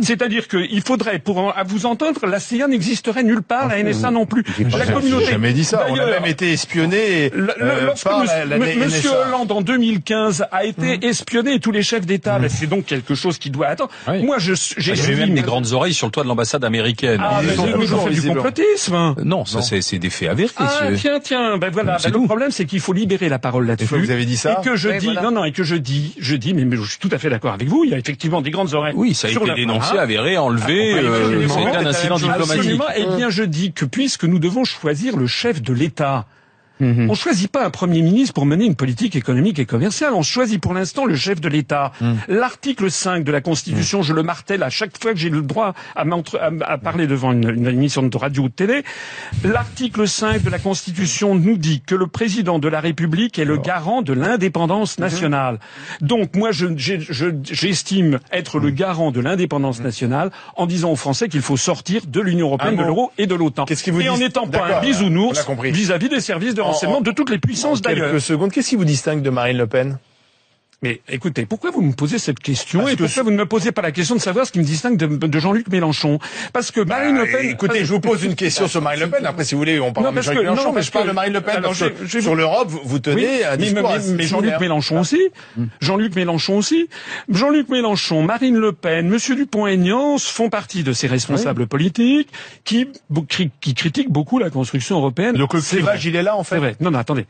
C'est-à-dire qu'il faudrait, pour en- à vous entendre, la CIA n'existerait nulle part, la NSA non plus. La J'ai communauté. jamais dit ça. On a même été espionné euh, par monsieur, la, la M- Monsieur NSA. Hollande en 2015 a été espionné, tous les chefs d'État, là, c'est donc quelque chose qui doit attendre. Oui. Moi, avait j'estime- même des grandes oreilles sur le toit de l'ambassade américaine. Ah, Ils mais sont c'est- mais toujours faites du complotisme. Euh, non, ça c'est c'est des faits avérés. Ah tiens tiens ben voilà Ben, le problème c'est qu'il faut libérer la parole là-dessus. vous avez dit ça et que je dis non non et que je dis je dis mais, je suis tout à fait d'accord avec vous il y a effectivement des grandes oreilles Oui, ça a été la- dénoncé, Voilà. avéré, enlevé. Ah, euh, un incident diplomatique. Absolument. Eh bien, je dis que puisque nous devons choisir le chef de l'État, Mhm. on choisit pas un premier ministre pour mener une politique économique et commerciale. On choisit pour l'instant le chef de l'État. Mhm. L'article 5 de la Constitution, je le martèle à chaque fois que j'ai le droit à, m'entre- à- à parler devant une, une émission de radio ou de télé. L'article 5 de la Constitution nous dit que le président de la République est le garant de l'indépendance Mhm. nationale. Donc moi, je- j'ai- je- j'estime être Mhm. le garant de l'indépendance nationale en disant aux Français qu'il faut sortir de l'Union européenne, de l'euro et de l'OTAN. Et en n'étant pas un bisounours vis-à-vis des services de En- renseignement en- de toutes les puissances d'ailleurs. quelques secondes, qu'est-ce qui vous distingue de Marine Le Pen? Mais écoutez, pourquoi vous me posez cette question Parce et que pourquoi vous ne me posez pas la question de savoir ce qui me distingue de, de Jean-Luc Mélenchon? Parce que Marine Le Pen. Bah, Écoutez, je vous pose une question sur Marine Le Pen. Après, si vous voulez, on parle de Jean-Luc Mélenchon, non, mais je parle de Marine Le Pen alors, je- je- sur l'Europe, vous- tenez Oui, un mais, discours mais- assez mais Jean-Luc. Mélenchon aussi. Jean-Luc Mélenchon aussi. Jean-Luc Mélenchon, Marine Le Pen, Monsieur Dupont-Aignan font partie de ces responsables politiques qui, critiquent beaucoup la construction européenne. Donc le C'est clivage, vrai. il est là, en C'est fait. vrai. Non, non, attendez.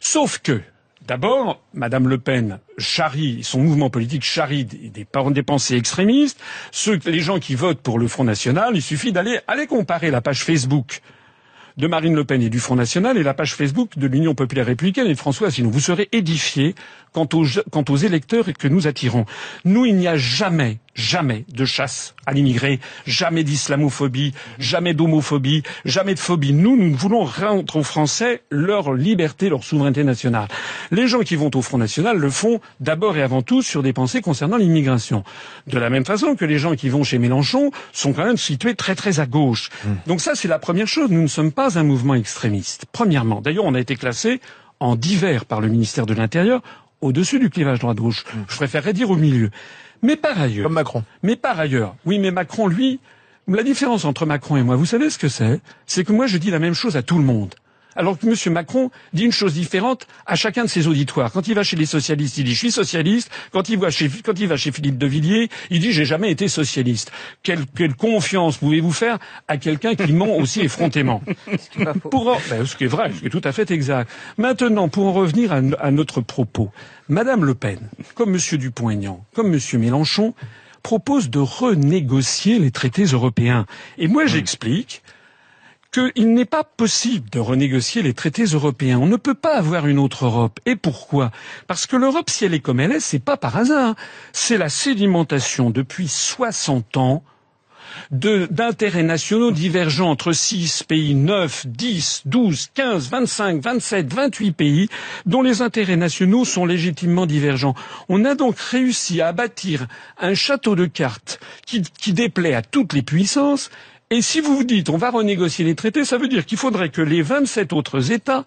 Sauf que, d'abord, Madame Le Pen charrie, son mouvement politique charrie des, pensées extrémistes. Ceux, les gens qui votent pour le Front National, il suffit d'aller aller comparer la page Facebook de Marine Le Pen et du Front National et la page Facebook de l'Union populaire républicaine et de François Asselineau. Vous serez édifié quant aux, quant aux électeurs que nous attirons. Nous, il n'y a jamais, jamais de chasse à l'immigré, jamais d'islamophobie, jamais d'homophobie, jamais de phobie. Nous, nous voulons rendre aux Français leur liberté, leur souveraineté nationale. Les gens qui vont au Front National le font d'abord et avant tout sur des pensées concernant l'immigration. De la même façon que les gens qui vont chez Mélenchon sont quand même situés très très à gauche. Donc ça, c'est la première chose. Nous ne sommes pas un mouvement extrémiste. Premièrement. D'ailleurs, on a été classé en divers par le ministère de l'Intérieur au-dessus du clivage droite-gauche. Je préférerais dire au milieu. Mais par ailleurs, Comme Macron. mais par ailleurs, oui, mais Macron, lui, la différence entre Macron et moi, vous savez ce que c'est? C'est que moi, je dis la même chose à tout le monde. Alors que M. Macron dit une chose différente à chacun de ses auditoires. Quand il va chez les socialistes, il dit je suis socialiste. Quand il va chez, quand il va chez Philippe de Villiers, il dit j'ai jamais été socialiste. Quelle, quelle confiance pouvez-vous faire à quelqu'un qui ment aussi effrontément pour en- ben, ce qui est vrai, ce qui est tout à fait exact. Maintenant, pour en revenir à, no- à notre propos, Madame Le Pen, comme Monsieur Dupont-Aignan, comme Monsieur Mélenchon, propose de renégocier les traités européens. Et moi, j'explique qu'il n'est pas possible de renégocier les traités européens. On ne peut pas avoir une autre Europe. Et pourquoi? Parce que l'Europe, si elle est comme elle est, c'est pas par hasard. C'est la sédimentation depuis 60 ans d'intérêts nationaux divergents entre 6 pays, 9, 10, 12, 15, 25, 27, 28 pays, dont les intérêts nationaux sont légitimement divergents. On a donc réussi à bâtir un château de cartes qui déplaît à toutes les puissances. Et si vous vous dites on va renégocier les traités, ça veut dire qu'il faudrait que les 27 autres États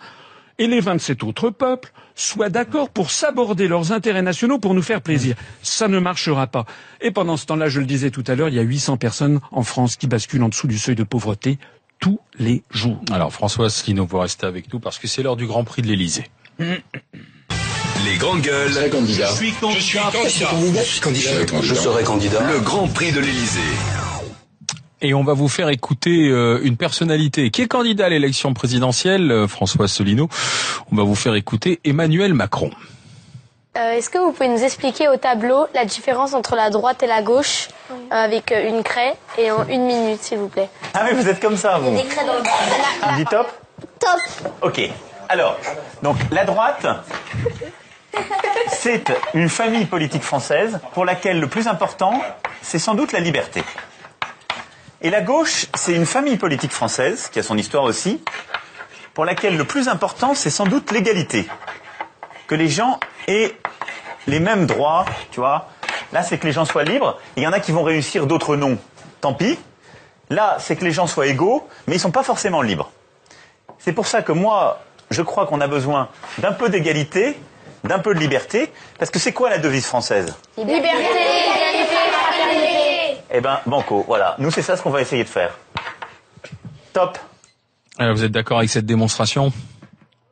et les 27 autres peuples soient d'accord pour s'aborder leurs intérêts nationaux pour nous faire plaisir. Ça ne marchera pas. Et pendant ce temps-là, je le disais tout à l'heure, il y a 800 personnes en France qui basculent en dessous du seuil de pauvreté tous les jours. Alors François Asselineau, vous restez avec nous parce que c'est l'heure du Grand Prix de l'Elysée. Les grandes gueules. candidat. Je suis candidat. Je serai candidat. Le Grand Prix de l'Elysée. Et on va vous faire écouter euh, une personnalité qui est candidat à l'élection présidentielle, euh, François Asselineau. On va vous faire écouter Emmanuel Macron. Euh, Est-ce que vous pouvez nous expliquer au tableau la différence entre la droite et la gauche euh, avec une craie et en une minute, s'il vous plaît? Ah oui, vous êtes comme ça, vous. Des craies dans le On dit top? Top Ok. Alors, donc la droite, c'est une famille politique française pour laquelle le plus important, c'est sans doute la liberté. Et la gauche, c'est une famille politique française, qui a son histoire aussi, pour laquelle le plus important, c'est sans doute l'égalité. Que les gens aient les mêmes droits, tu vois. Là, c'est que les gens soient libres. Il y en a qui vont réussir, d'autres non. Tant pis. Là, c'est que les gens soient égaux, mais ils sont pas forcément libres. C'est pour ça que moi, je crois qu'on a besoin d'un peu d'égalité, d'un peu de liberté, parce que c'est quoi la devise française? Liberté, Eh ben, banco, voilà. Nous, c'est ça ce qu'on va essayer de faire. Top. Alors, vous êtes d'accord avec cette démonstration?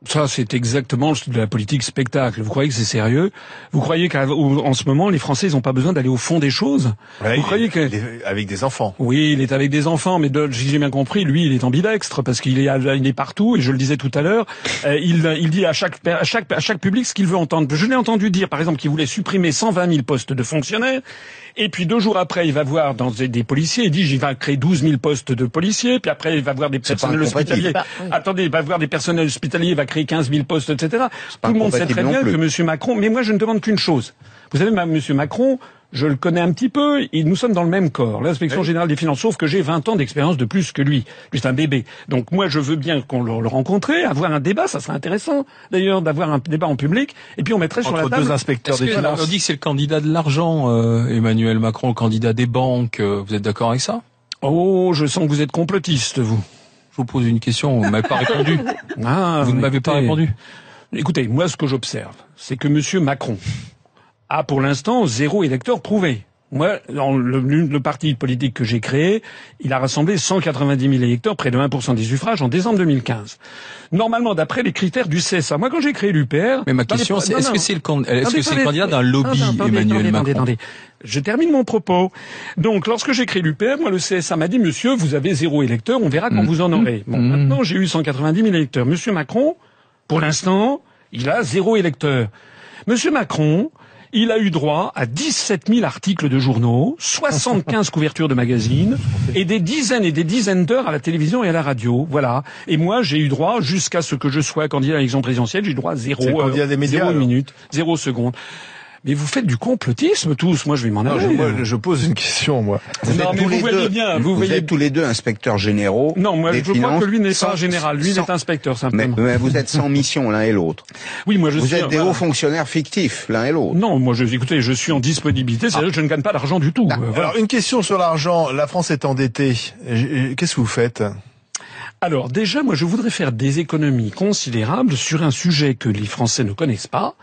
Ça, c'est exactement de la politique spectacle. Vous croyez que c'est sérieux? Vous croyez qu'en ce moment, les Français, ils n'ont pas besoin d'aller au fond des choses? Ouais, Vous il- croyez que... avec des enfants. Oui, il est avec des enfants, mais si j'ai bien compris, lui, il est ambidextre parce qu'il est, il est partout. Et je le disais tout à l'heure, euh, il, il dit à chaque, à chaque, à chaque public ce qu'il veut entendre. Je l'ai entendu dire, par exemple, qu'il voulait supprimer 120 000 postes de fonctionnaires. Et puis deux jours après, il va voir dans des, des policiers. Il dit, j'y va créer 12 000 postes de policiers. Puis après, il va voir des pas personnels hospitaliers. Attendez, il va voir des personnels hospitaliers. Il va créer 15 000 postes, etc. Tout le monde sait très bien que Monsieur Macron. Mais moi, je ne demande qu'une chose. Vous savez, Monsieur Macron, je le connais un petit peu, et nous sommes dans le même corps, l'inspection générale des finances, sauf que j'ai 20 ans d'expérience de plus que lui. C'est un bébé. Donc moi, je veux bien qu'on le, le rencontre, avoir un débat, ça serait intéressant, d'ailleurs, d'avoir un débat en public, et puis on mettrait sur la Entre table... deux inspecteurs des que- finances. On dit que c'est le candidat de l'argent, euh, Emmanuel Macron, le candidat des banques. euh, Vous êtes d'accord avec ça? Oh, je sens que vous êtes complotiste, vous. Vous pose une question, vous m'avez pas répondu. Ah, Vous ne m'avez pas répondu. Écoutez, moi, ce que j'observe, c'est que Monsieur Macron a pour l'instant zéro électeur prouvé. Moi, dans le, le parti politique que j'ai créé, il a rassemblé 190 000 électeurs, près de 1% des suffrages, en décembre 2015. Normalement, d'après les critères du CSA, moi, quand j'ai créé l'UPR... Mais ma question, c'est est-ce que c'est le, est-ce Attendez, que le candidat d'un lobby, Emmanuel attendez, Macron attendez. Je termine mon propos. Donc, lorsque j'ai créé l'UPR, moi, le CSA m'a dit, monsieur, vous avez zéro électeur, on verra quand Mm. vous en aurez. Bon, Mm. maintenant, j'ai eu 190 000 électeurs. Monsieur Macron, pour l'instant, il a zéro électeur. Monsieur Macron, Il a eu droit à 17 000 articles de journaux, 75 couvertures de magazines et des dizaines et des dizaines d'heures à la télévision et à la radio. Voilà. Et moi, j'ai eu droit, jusqu'à ce que je sois candidat à l'élection présidentielle, j'ai eu droit à zéro, des médias, zéro minute, zéro seconde. Mais vous faites du complotisme tous. Moi, je vais m'en Non, aller. je, moi, je pose une question, moi. Vous Non, êtes mais tous vous les voyez deux, bien, vous vous voyez- êtes tous les deux inspecteurs généraux. Non, moi, des je crois finances, que lui n'est pas général. Lui, il sans- est inspecteur, simplement. mais vous êtes sans mission l'un et l'autre. Oui, moi, je Vous suis... êtes des voilà. hauts fonctionnaires fictifs l'un et l'autre. Non, moi, je, écoutez, je suis en disponibilité, c'est-à-dire que je ne gagne pas d'argent du tout. Euh, voilà. Alors, une question sur l'argent. La France est endettée. Qu'est-ce que vous faites? Alors déjà, moi, je voudrais faire des économies considérables sur un sujet que les Français ne connaissent pas,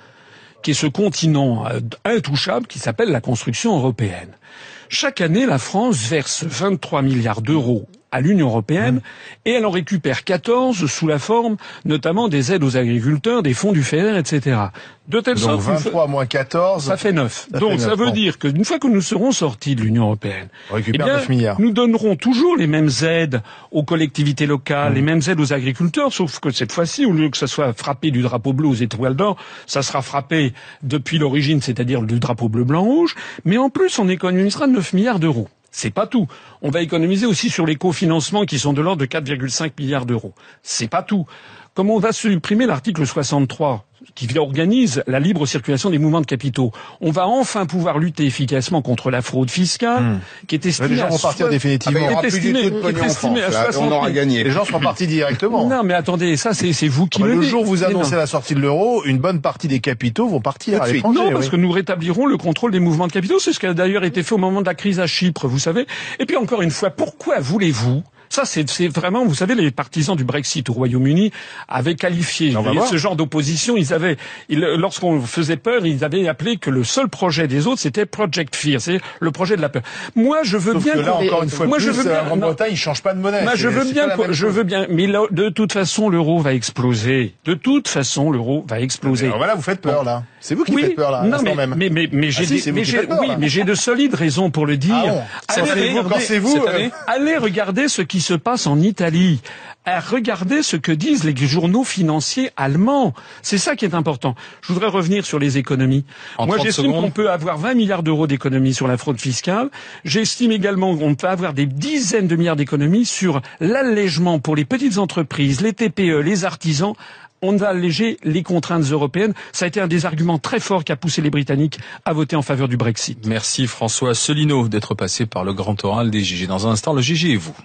qui est ce continent euh, intouchable qui s'appelle la construction européenne. Chaque année, la France verse 23 milliards d'euros à l'Union européenne et elle en récupère 14 sous la forme notamment des aides aux agriculteurs, des fonds du FEDER, etc. De telle Donc, sorte que 23 moins 14. ça fait 9. Ça Donc fait ça veut bon. dire qu'une fois que nous serons sortis de l'Union européenne, On récupère eh bien, 9 milliards. nous donnerons toujours les mêmes aides aux collectivités Mmh. locales, les mêmes aides aux agriculteurs, sauf que cette fois-ci, au lieu que ça soit frappé du drapeau bleu aux étoiles d'or, ça sera frappé depuis l'origine, c'est-à-dire du drapeau bleu, blanc, rouge. Mais en plus, on économisera 9 milliards d'euros. C'est pas tout. On va économiser aussi sur les cofinancements qui sont de l'ordre de 4,5 milliards d'euros. C'est pas tout. Comme on va supprimer l'article 63 qui organise la libre circulation des mouvements de capitaux, on va enfin pouvoir lutter efficacement contre la fraude fiscale, qui est estimée les gens à vont partir définitivement. Ah, est plus du estimé- tout de est pognon en estimé France. à là. 60 on aura 000. gagné. Les gens seront partis directement. Non, mais attendez, ça c'est vous qui Ah bah, le le jour où vous annoncez non. la sortie de l'euro, une bonne partie des capitaux vont partir à l'étranger. Non, parce oui. que nous rétablirons le contrôle des mouvements de capitaux. C'est ce qui a d'ailleurs été fait au moment de la crise à Chypre, vous savez. Et puis encore une fois, pourquoi voulez-vous ça, c'est vraiment, vous savez, les partisans du Brexit au Royaume-Uni avaient qualifié voir. ce genre d'opposition. Ils avaient, lorsqu'on faisait peur, ils avaient appelé que le seul projet des autres, c'était Project Fear, c'est le projet de la peur. Moi, je veux Sauf bien. que là, encore une fois moi, de je plus, veux bien. la non. Grande-Bretagne, ils changent pas de monnaie. Moi, je veux bien, je veux bien, mais là, de toute façon, l'euro va exploser. De toute façon, l'euro va exploser. Alors voilà, vous faites peur, là. C'est vous qui Oui, faites peur, là, non, mais, même. mais, mais, mais j'ai Ah si, mais j'ai- oui, mais j'ai de solides raisons pour le dire. Ah bon allez, quand c'est vous, allez regarder ce qui se passe en Italie. À regarder ce que disent les journaux financiers allemands. C'est ça qui est important. Je voudrais revenir sur les économies. En Moi, 30 j'estime qu'on peut avoir 20 milliards d'euros d'économies sur la fraude fiscale. J'estime également qu'on peut avoir des dizaines de milliards d'économies sur l'allègement pour les petites entreprises, les TPE, les artisans. On va alléger les contraintes européennes. Ça a été un des arguments très forts qui a poussé les Britanniques à voter en faveur du Brexit. Merci François Asselineau d'être passé par le grand oral des GG. Dans un instant, le GG et vous.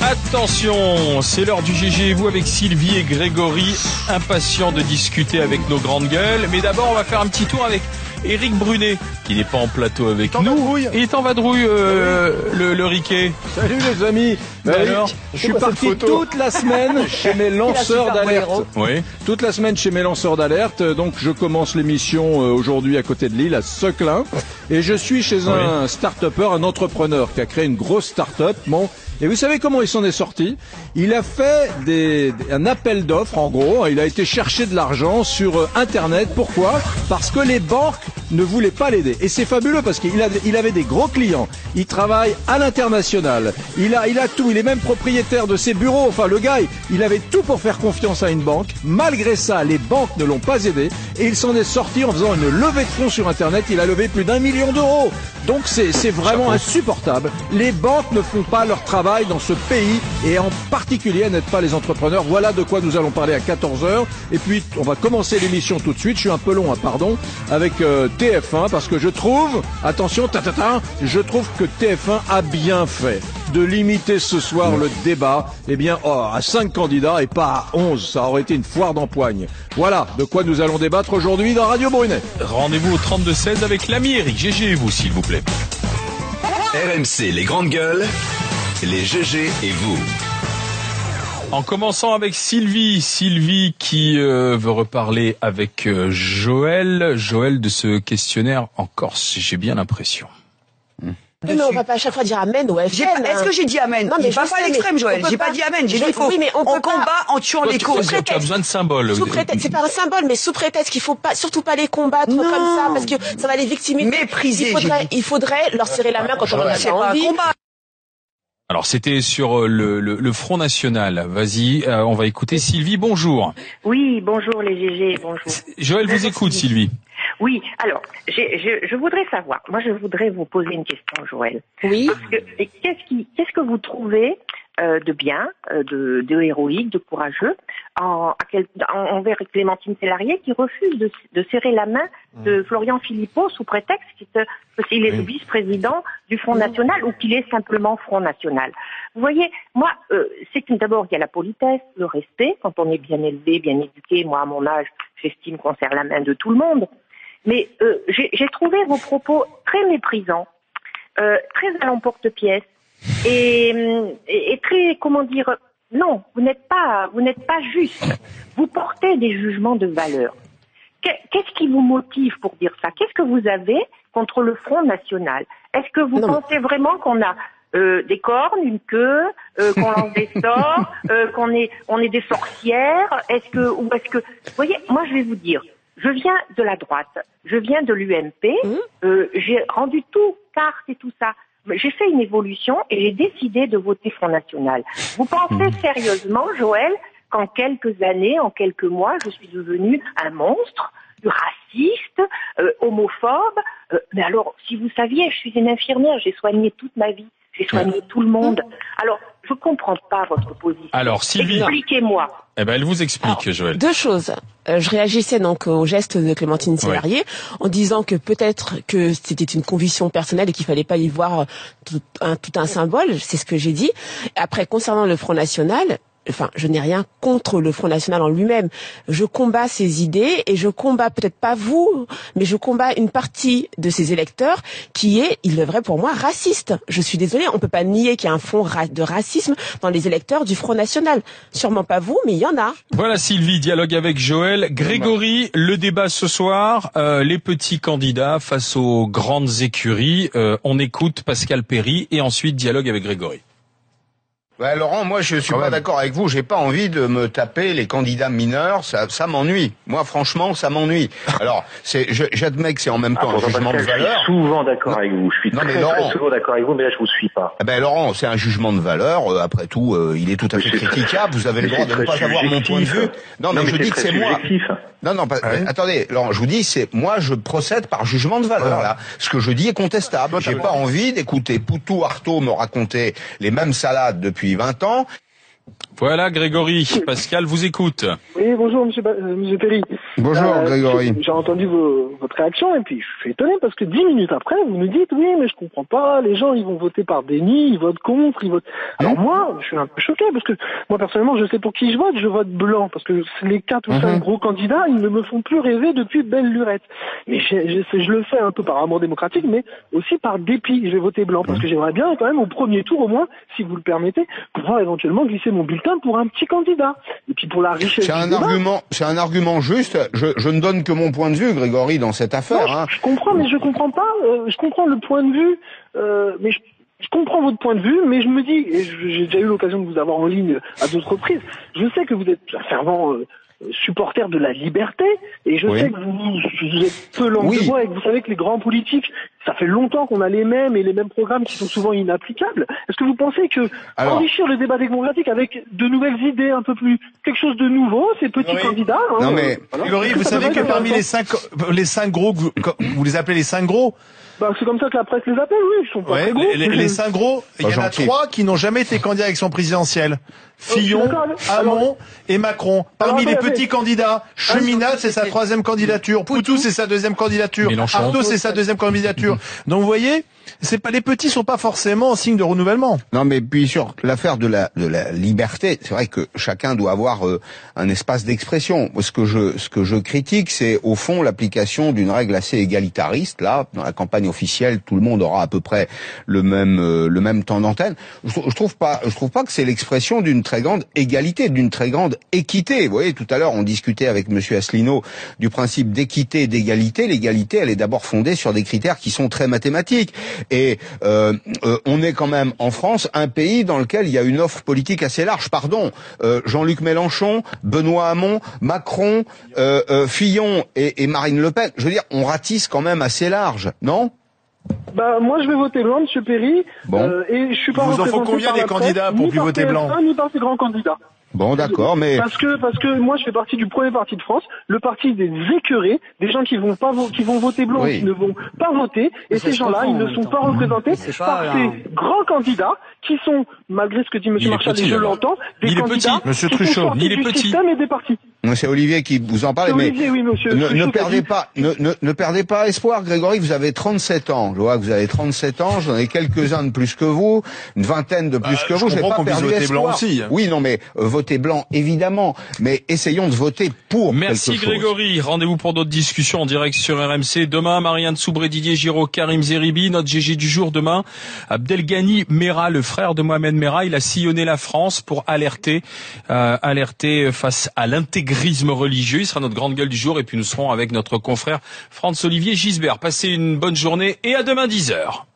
Attention, c'est l'heure du GG vous avec Sylvie et Grégory, impatients de discuter avec nos grandes gueules. Mais d'abord, on va faire un petit tour avec Éric Brunet, qui n'est pas en plateau avec en nous. vadrouille. Il est en vadrouille, euh, le, le Riquet. Salut les amis. Mais Bah oui, alors je suis parti toute la semaine chez mes lanceurs d'alerte. Oui. Toute la semaine chez mes lanceurs d'alerte. Donc je commence l'émission euh, aujourd'hui à côté de Lille, à Seclin, et je suis chez un start-upper, un entrepreneur qui a créé une grosse start-up. Bon. Et vous savez comment il s'en est sorti Il a fait des, un appel d'offres, en gros. Il a été chercher de l'argent sur euh, Internet. Pourquoi? Parce que les banques ne voulaient pas l'aider. Et c'est fabuleux parce qu'il avait, il avait des gros clients. Il travaille à l'international. Il a, il a tout. Il est même propriétaire de ses bureaux. Enfin, le gars, il avait tout pour faire confiance à une banque. Malgré ça, les banques ne l'ont pas aidé. Et il s'en est sorti en faisant une levée de fonds sur Internet. Il a levé plus d'un million d'euros. Donc c'est vraiment insupportable. Les banques ne font pas leur travail dans ce pays et en particulier n'aident pas les entrepreneurs. Voilà de quoi nous allons parler à 14h. Et puis on va commencer l'émission tout de suite. Je suis un peu long, hein, pardon, avec euh, TF1 parce que je trouve, attention, ta, ta, ta, je trouve que TF1 a bien fait de limiter ce soir le débat eh bien, oh, à 5 candidats et pas à 11. Ça aurait été une foire d'empoigne. Voilà de quoi nous allons débattre aujourd'hui dans Radio Brunet. Rendez-vous au 32-16 avec l'ami Eric. GG et vous, s'il vous plaît. RMC les grandes gueules, les GG et vous. En commençant avec Sylvie, Sylvie qui euh, veut reparler avec euh, Joël, Joël de ce questionnaire en Corse, j'ai bien l'impression. Mais on va pas à chaque fois dire amen J'ai FN. pas- Est-ce que j'ai dit amen? Non, mais je va pas à l'extrême, Joël. J'ai pas pas- dit amen. J'ai dit faut. oui, mais on pas- combat en tuant Toi, les tu, causes. tu as besoin de symboles. Sous prétexte, c'est pas un symbole, mais sous prétexte qu'il faut pas, surtout pas les combattre Non. comme ça, parce que ça va les victimiser. Mépriser, Il faudrait, il leur serrer la main quand on en a pas un combat. Alors c'était sur euh, le, le, le Front National. Vas-y, euh, on va écouter Sylvie. Bonjour. Oui, bonjour les GG, bonjour. Joël vous écoute, Sylvie. Oui, alors, je, je voudrais savoir, moi je voudrais vous poser une question, Joël. Oui. Parce que et qu'est-ce qui, qu'est-ce que vous trouvez euh, de bien, euh, de, de héroïque, de courageux en, à quel- en- envers Clémentine Sélarié qui refuse de, de serrer la main de Florian Philippot sous prétexte qu'il est, le vice-président du Front National ou qu'il est simplement Front National. Vous voyez, moi, euh, c'est d'abord il y a la politesse, le respect. Quand on est bien élevé, bien éduqué, moi à mon âge, j'estime qu'on serre la main de tout le monde. Mais euh, j'ai j'ai trouvé vos propos très méprisants, euh, très à l'emporte-pièce et, et, très, comment dire, non, vous n'êtes pas, vous n'êtes pas juste. Vous portez des jugements de valeur. Qu'est- Qu'est-ce qui vous motive pour dire ça? Qu'est-ce que vous avez contre le Front National? Est-ce que vous pensez vraiment qu'on a euh, des cornes, une queue, euh, qu'on lance des sorts, euh, qu'on est, on est des sorcières? Est-ce que, ou est-ce que, vous voyez, moi je vais vous dire, je viens de la droite, je viens de l'UMP, euh, j'ai rendu tout carte et tout ça. J'ai fait une évolution et j'ai décidé de voter Front National. Vous pensez sérieusement, Joël, qu'en quelques années, en quelques mois, je suis devenu un monstre, raciste, euh, homophobe Euh, Mais alors, si vous saviez, je suis une infirmière, j'ai soigné toute ma vie, j'ai soigné tout le monde. Alors, je comprends pas votre position. Alors, Sylvie. Expliquez-moi. Eh ben, elle vous explique, Joël. Deux choses. Euh, je réagissais donc au geste de Clémentine Sélarié en disant que peut-être que c'était une conviction personnelle et qu'il fallait pas y voir tout un, tout un symbole. C'est ce que j'ai dit. Après, concernant le Front National, enfin, je n'ai rien contre le Front National en lui-même. Je combats ses idées et je combats peut-être pas vous, mais je combats une partie de ses électeurs qui est, il est vrai pour moi, raciste. Je suis désolée, on peut pas nier qu'il y a un fond ra- de racisme dans les électeurs du Front National. Sûrement pas vous, mais il y en a. Voilà Sylvie, dialogue avec Joël. Grégory, le débat ce soir, euh, les petits candidats face aux grandes écuries. Euh, on écoute Pascal Perry et ensuite dialogue avec Grégory. Ouais, Laurent, moi je suis pas d'accord avec vous. J'ai pas envie de me taper les candidats mineurs. Ça, ça m'ennuie. Moi, franchement, ça m'ennuie. Alors, c'est, je- j'admets que c'est en même temps un jugement de valeur. Je suis souvent d'accord avec vous. Je suis Non, mais Laurent- très souvent d'accord avec vous, mais là, je vous suis pas. Eh ben Laurent, c'est un jugement de valeur. Euh, après tout, euh, il est tout à fait très- critiquable. Vous avez le droit de ne pas avoir mon point de vue. Non, mais Non, mais je dis que c'est moi. Non, non, pas, euh, attendez, Laurent, je vous dis, c'est moi, je procède par jugement de valeur. Là, ce que je dis est contestable. J'ai pas envie d'écouter Poutou Artaud me raconter les mêmes salades depuis 20 ans. Voilà Grégory, Pascal vous écoute. Oui, bonjour Monsieur, Ba- euh, Monsieur Perry. Bonjour, Grégory. J'ai entendu vos- votre réaction et puis je suis étonné parce que dix minutes après, vous nous dites oui, mais je comprends pas, les gens ils vont voter par déni, ils votent contre, ils votent. Alors moi, je suis un peu choqué parce que moi personnellement, je sais pour qui je vote, je vote blanc parce que les quatre ou cinq gros candidats, ils ne me font plus rêver depuis belle lurette. Mais j'ai- j'ai- je le fais un peu par amour démocratique, mais aussi par dépit. Je vais voter blanc parce que j'aimerais bien quand même au premier tour au moins, si vous le permettez, pouvoir éventuellement glisser mon bulletin pour un petit candidat. Et puis pour la richesse. C'est un débat, argument, c'est un argument juste. Je, je ne donne que mon point de vue, Grégory, dans cette affaire. Non, hein. je, je comprends, mais je comprends pas. euh, je comprends le point de vue, euh, mais je, je comprends votre point de vue, mais je me dis, et j'ai déjà eu l'occasion de vous avoir en ligne à d'autres reprises. Je sais que vous êtes un fervent euh, supporter de la liberté, et je Oui. sais que vous, vous êtes peu langue Oui. de bois, et que vous savez que les grands politiques, ça fait longtemps qu'on a les mêmes et les mêmes programmes qui sont souvent inapplicables. Est-ce que vous pensez que Alors- enrichir le débat démocratique avec de nouvelles idées, un peu plus quelque chose de nouveau, ces petits candidats hein, Non, mais- voilà. Vous savez que parmi les cinq, les cinq gros, que vous, que vous les appelez les cinq gros, Bah, c'est comme ça que la presse les appelle, oui, ils sont pas Ouais, très gros. les, les- les cinq gros, il y en a trois qui n'ont jamais été candidats à l'élection présidentielle. Fillon, d'accord, alors- Hamon et Macron. Parmi les petits candidats, Cheminade, c'est sa troisième candidature. Poutou, c'est sa deuxième candidature. Mélenchon. Artaud, c'est sa deuxième candidature. Donc, vous voyez, c'est pas, les petits sont pas forcément signe de renouvellement. Non, mais puis sur l'affaire de la de la liberté, c'est vrai que chacun doit avoir euh, un espace d'expression. Ce que je ce que je critique, c'est au fond l'application d'une règle assez égalitariste. Là, dans la campagne officielle, tout le monde aura à peu près le même euh, le même temps d'antenne. Je, je trouve pas je trouve pas que c'est l'expression d'une très grande égalité, d'une très grande équité. Vous voyez, tout à l'heure, on discutait avec Monsieur Asselineau du principe d'équité et d'égalité. L'égalité, elle est d'abord fondée sur des critères qui sont très mathématiques. Et euh, euh, on est quand même en France un pays dans lequel il y a une offre politique assez large. Pardon, euh, Jean-Luc Mélenchon, Benoît Hamon, Macron, Fillon et, et Marine Le Pen. Je veux dire, on ratisse quand même assez large, non? Bah moi je vais voter blanc, Monsieur Perry. Bon. Euh, et je suis pas Il vous en faut combien des candidats pour par voter blanc TF1, Ni par ces grands candidats. Bon, d'accord, mais Parce que parce que moi je fais partie du premier parti de France, le parti des écœurés, des gens qui vont pas vo- qui vont voter blanc, Oui. qui ne vont pas voter, et ces gens-là ils ne sont temps. pas représentés pas par un- ces grands candidats qui sont, malgré ce que dit M. Il est Marchal, et je l'entends, des Il est candidats petit, monsieur qui sont Truchot, sortis il est du petit. système et des partis. C'est Olivier qui vous en parle, mais Olivier, oui, monsieur ne, perdez pas, ne, ne, ne perdez pas espoir, Grégory. Vous avez 37 ans. Je vois que vous avez 37 ans. J'en ai quelques-uns de plus que vous, une vingtaine de plus Bah, que je vous. J'ai comprends pas qu'on puisse perdu voter blanc aussi. Oui, non, mais euh, voter blanc, évidemment. Mais essayons de voter pour Merci quelque chose. Grégory. Rendez-vous pour d'autres discussions en direct sur RMC. Demain, Marianne Soubré, Didier Giraud, Karim Zeribi, notre GG du jour demain. Abdelghani Mera, le frère de Mohamed Mera, il a sillonné la France pour alerter, euh, alerter face à l'intégrisme religieux. Il sera notre grande gueule du jour et puis nous serons avec notre confrère Franz Olivier Gisbert. Passez une bonne journée et à demain 10h.